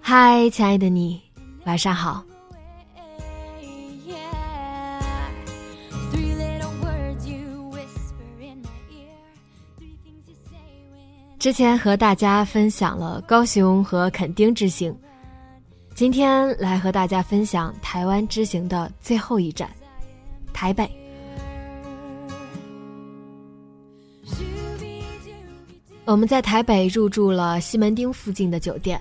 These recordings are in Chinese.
嗨，亲爱的你，晚上好。 之前和大家分享了高雄和垦丁之行，今天来和大家分享台湾之行的最后一站——台北。我们在台北入住了西门町附近的酒店。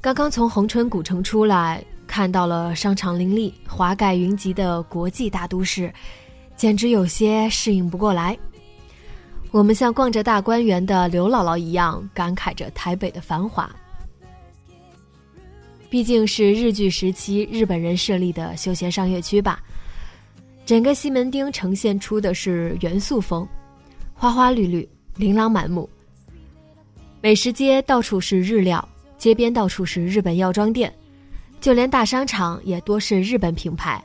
刚刚从红春古城出来，看到了商场林立、华盖云集的国际大都市，简直有些适应不过来。我们像逛着大观园的刘姥姥一样，感慨着台北的繁华。毕竟是日据时期日本人设立的休闲商业区吧。整个西门町呈现出的是元素风，花花绿绿，琳琅满目。美食街到处是日料，街边到处是日本药妆店，就连大商场也多是日本品牌。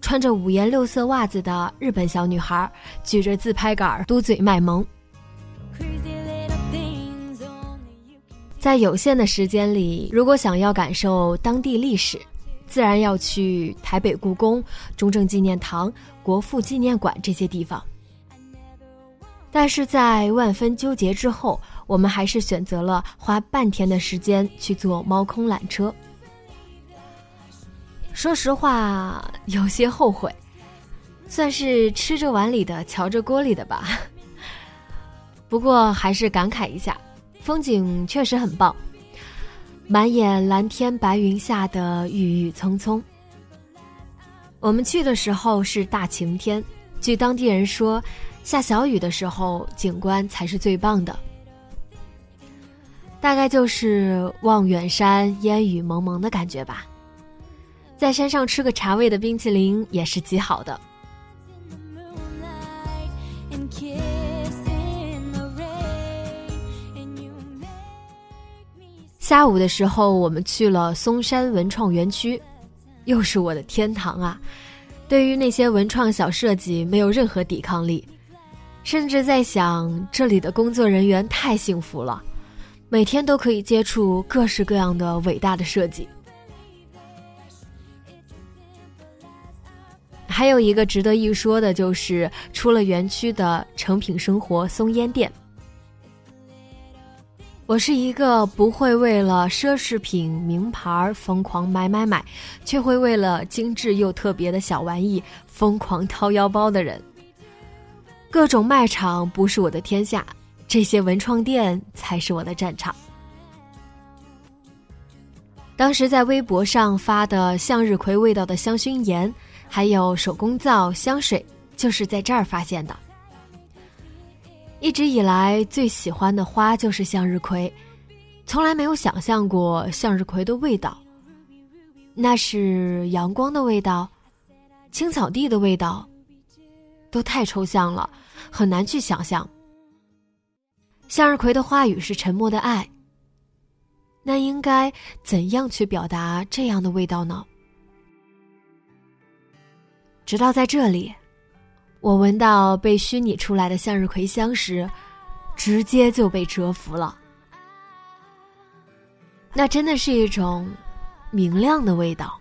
穿着五颜六色袜子的日本小女孩，举着自拍杆嘟嘴卖萌。在有限的时间里，如果想要感受当地历史，自然要去台北故宫、中正纪念堂、国父纪念馆这些地方。但是在万分纠结之后，我们还是选择了花半天的时间去坐猫空缆车。说实话，有些后悔，算是吃着碗里的，瞧着锅里的吧。不过还是感慨一下，风景确实很棒，满眼蓝天白云下的郁郁葱葱。我们去的时候是大晴天，据当地人说，下小雨的时候景观才是最棒的。大概就是望远山烟雨蒙蒙的感觉吧。在山上吃个茶味的冰淇淋也是极好的。下午的时候，我们去了嵩山文创园区，又是我的天堂啊！对于那些文创小设计，没有任何抵抗力，甚至在想，这里的工作人员太幸福了，每天都可以接触各式各样的伟大的设计。还有一个值得一说的，就是出了园区的成品生活松烟店。我是一个不会为了奢侈品名牌疯狂买买买，却会为了精致又特别的小玩意疯狂掏腰包的人。各种卖场不是我的天下，这些文创店才是我的战场。当时在微博上发的向日葵味道的香薰盐。还有手工皂、香水，就是在这儿发现的。一直以来最喜欢的花就是向日葵，从来没有想象过向日葵的味道。那是阳光的味道，青草地的味道，都太抽象了，很难去想象。向日葵的花语是沉默的爱，那应该怎样去表达这样的味道呢？直到在这里，我闻到被虚拟出来的向日葵香时，直接就被折服了。那真的是一种明亮的味道，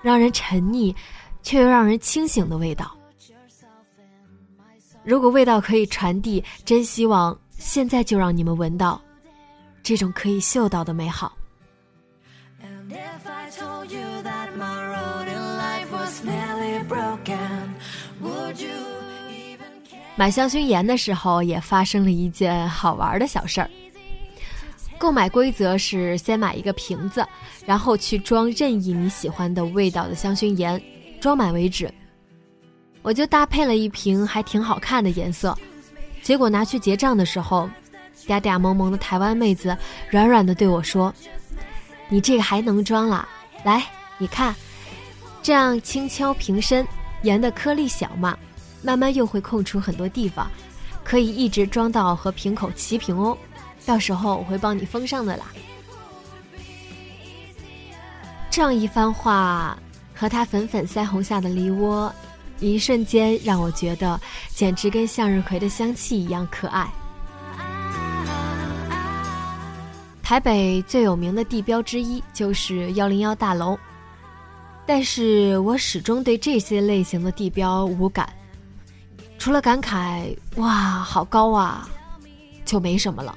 让人沉溺，却又让人清醒的味道。如果味道可以传递，真希望现在就让你们闻到这种可以嗅到的美好。买香薰盐的时候，也发生了一件好玩的小事儿。购买规则是先买一个瓶子，然后去装任意你喜欢的味道的香薰盐，装满为止。我就搭配了一瓶还挺好看的颜色，结果拿去结账的时候，嗲嗲萌萌的台湾妹子软软的对我说：“你这个还能装啦？来，你看，这样轻敲瓶身，盐的颗粒小嘛，慢慢又会空出很多地方，可以一直装到和瓶口齐平哦。到时候我会帮你封上的啦。”这样一番话，和他粉粉腮红下的梨窝。一瞬间让我觉得，简直跟向日葵的香气一样可爱。台北最有名的地标之一就是幺零幺大楼，但是我始终对这些类型的地标无感，除了感慨“哇，好高啊”，就没什么了。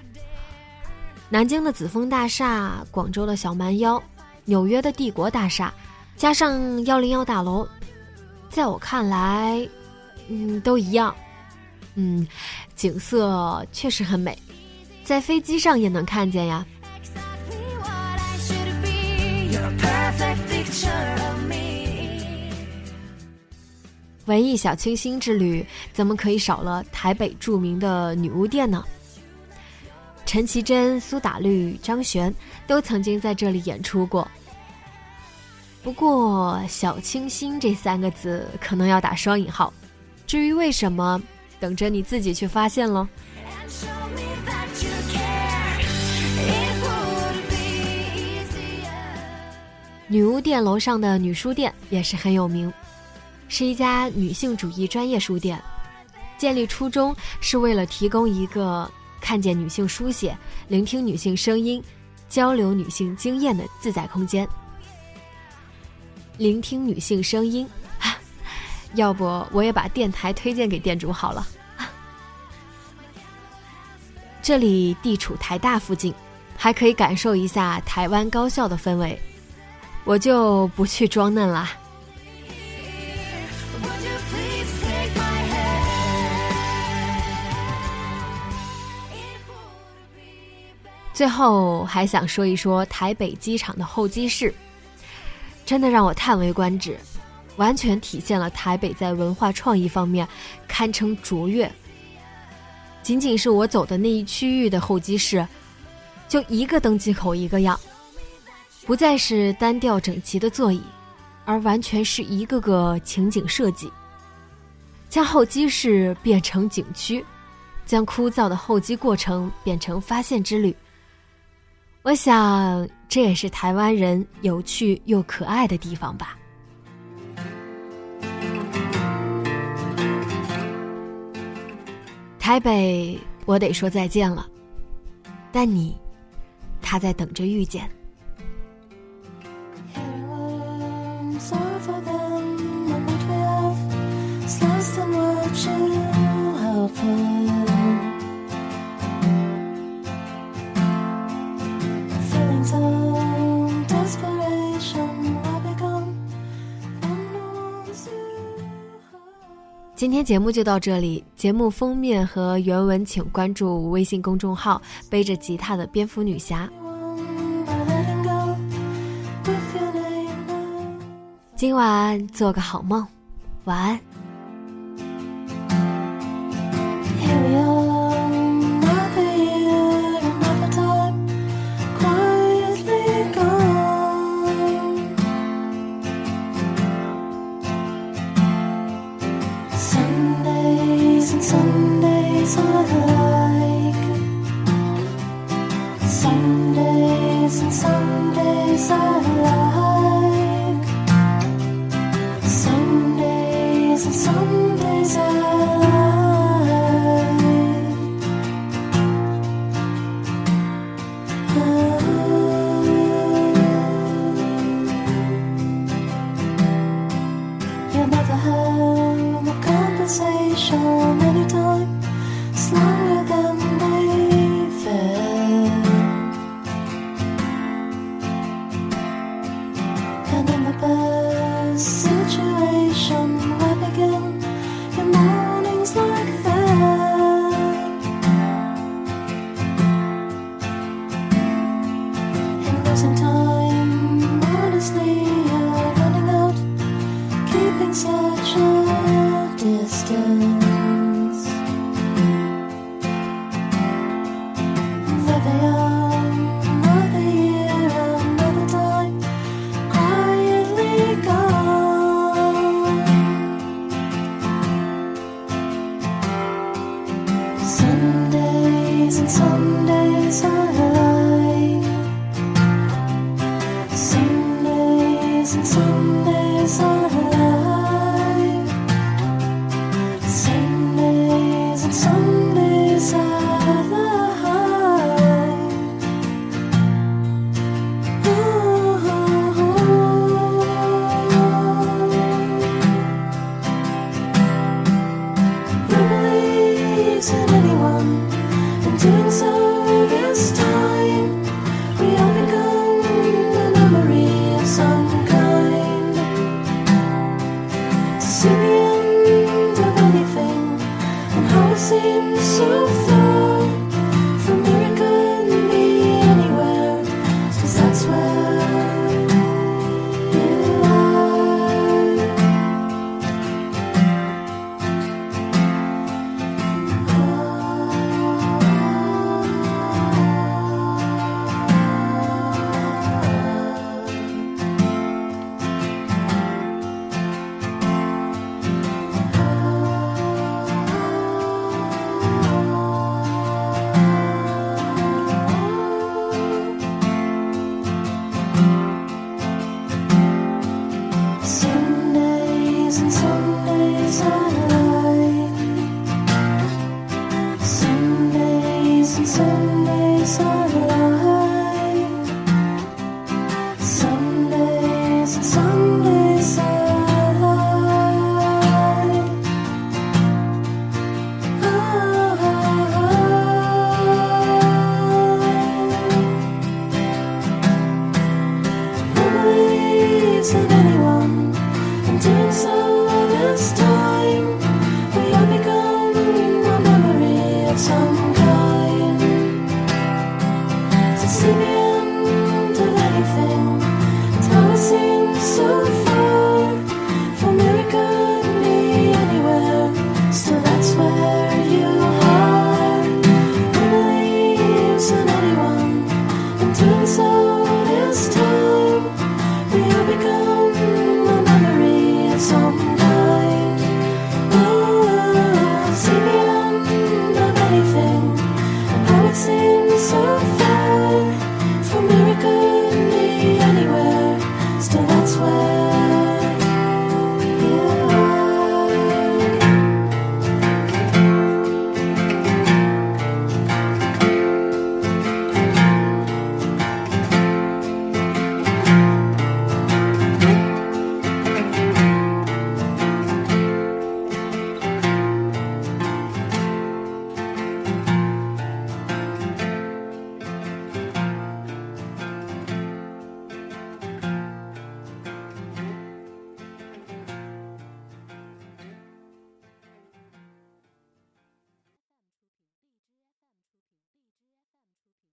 南京的紫峰大厦、广州的小蛮腰、纽约的帝国大厦，加上幺零幺大楼。在我看来，嗯，都一样，嗯，景色确实很美，在飞机上也能看见呀。文艺小清新之旅，怎么可以少了台北著名的女巫店呢？陈绮贞、苏打绿、张悬都曾经在这里演出过。不过“小清新”这三个字可能要打双引号，至于为什么，等着你自己去发现喽。女巫店楼上的女书店也是很有名，是一家女性主义专业书店，建立初衷是为了提供一个看见女性书写、聆听女性声音、交流女性经验的自在空间。聆听女性声音，要不我也把电台推荐给店主好了。这里地处台大附近，还可以感受一下台湾高校的氛围。我就不去装嫩了。最后还想说一说台北机场的候机室。真的让我叹为观止，完全体现了台北在文化创意方面堪称卓越。仅仅是我走的那一区域的候机室，就一个登机口一个样，不再是单调整齐的座椅，而完全是一个个情景设计，将候机室变成景区，将枯燥的候机过程变成发现之旅。我想，这也是台湾人有趣又可爱的地方吧。台北，我得说再见了，但你，他在等着遇见。今天节目就到这里。节目封面和原文，请关注微信公众号“背着吉他的蝙蝠女侠”。今晚做个好梦，晚安。Sundays and Sundays are alive.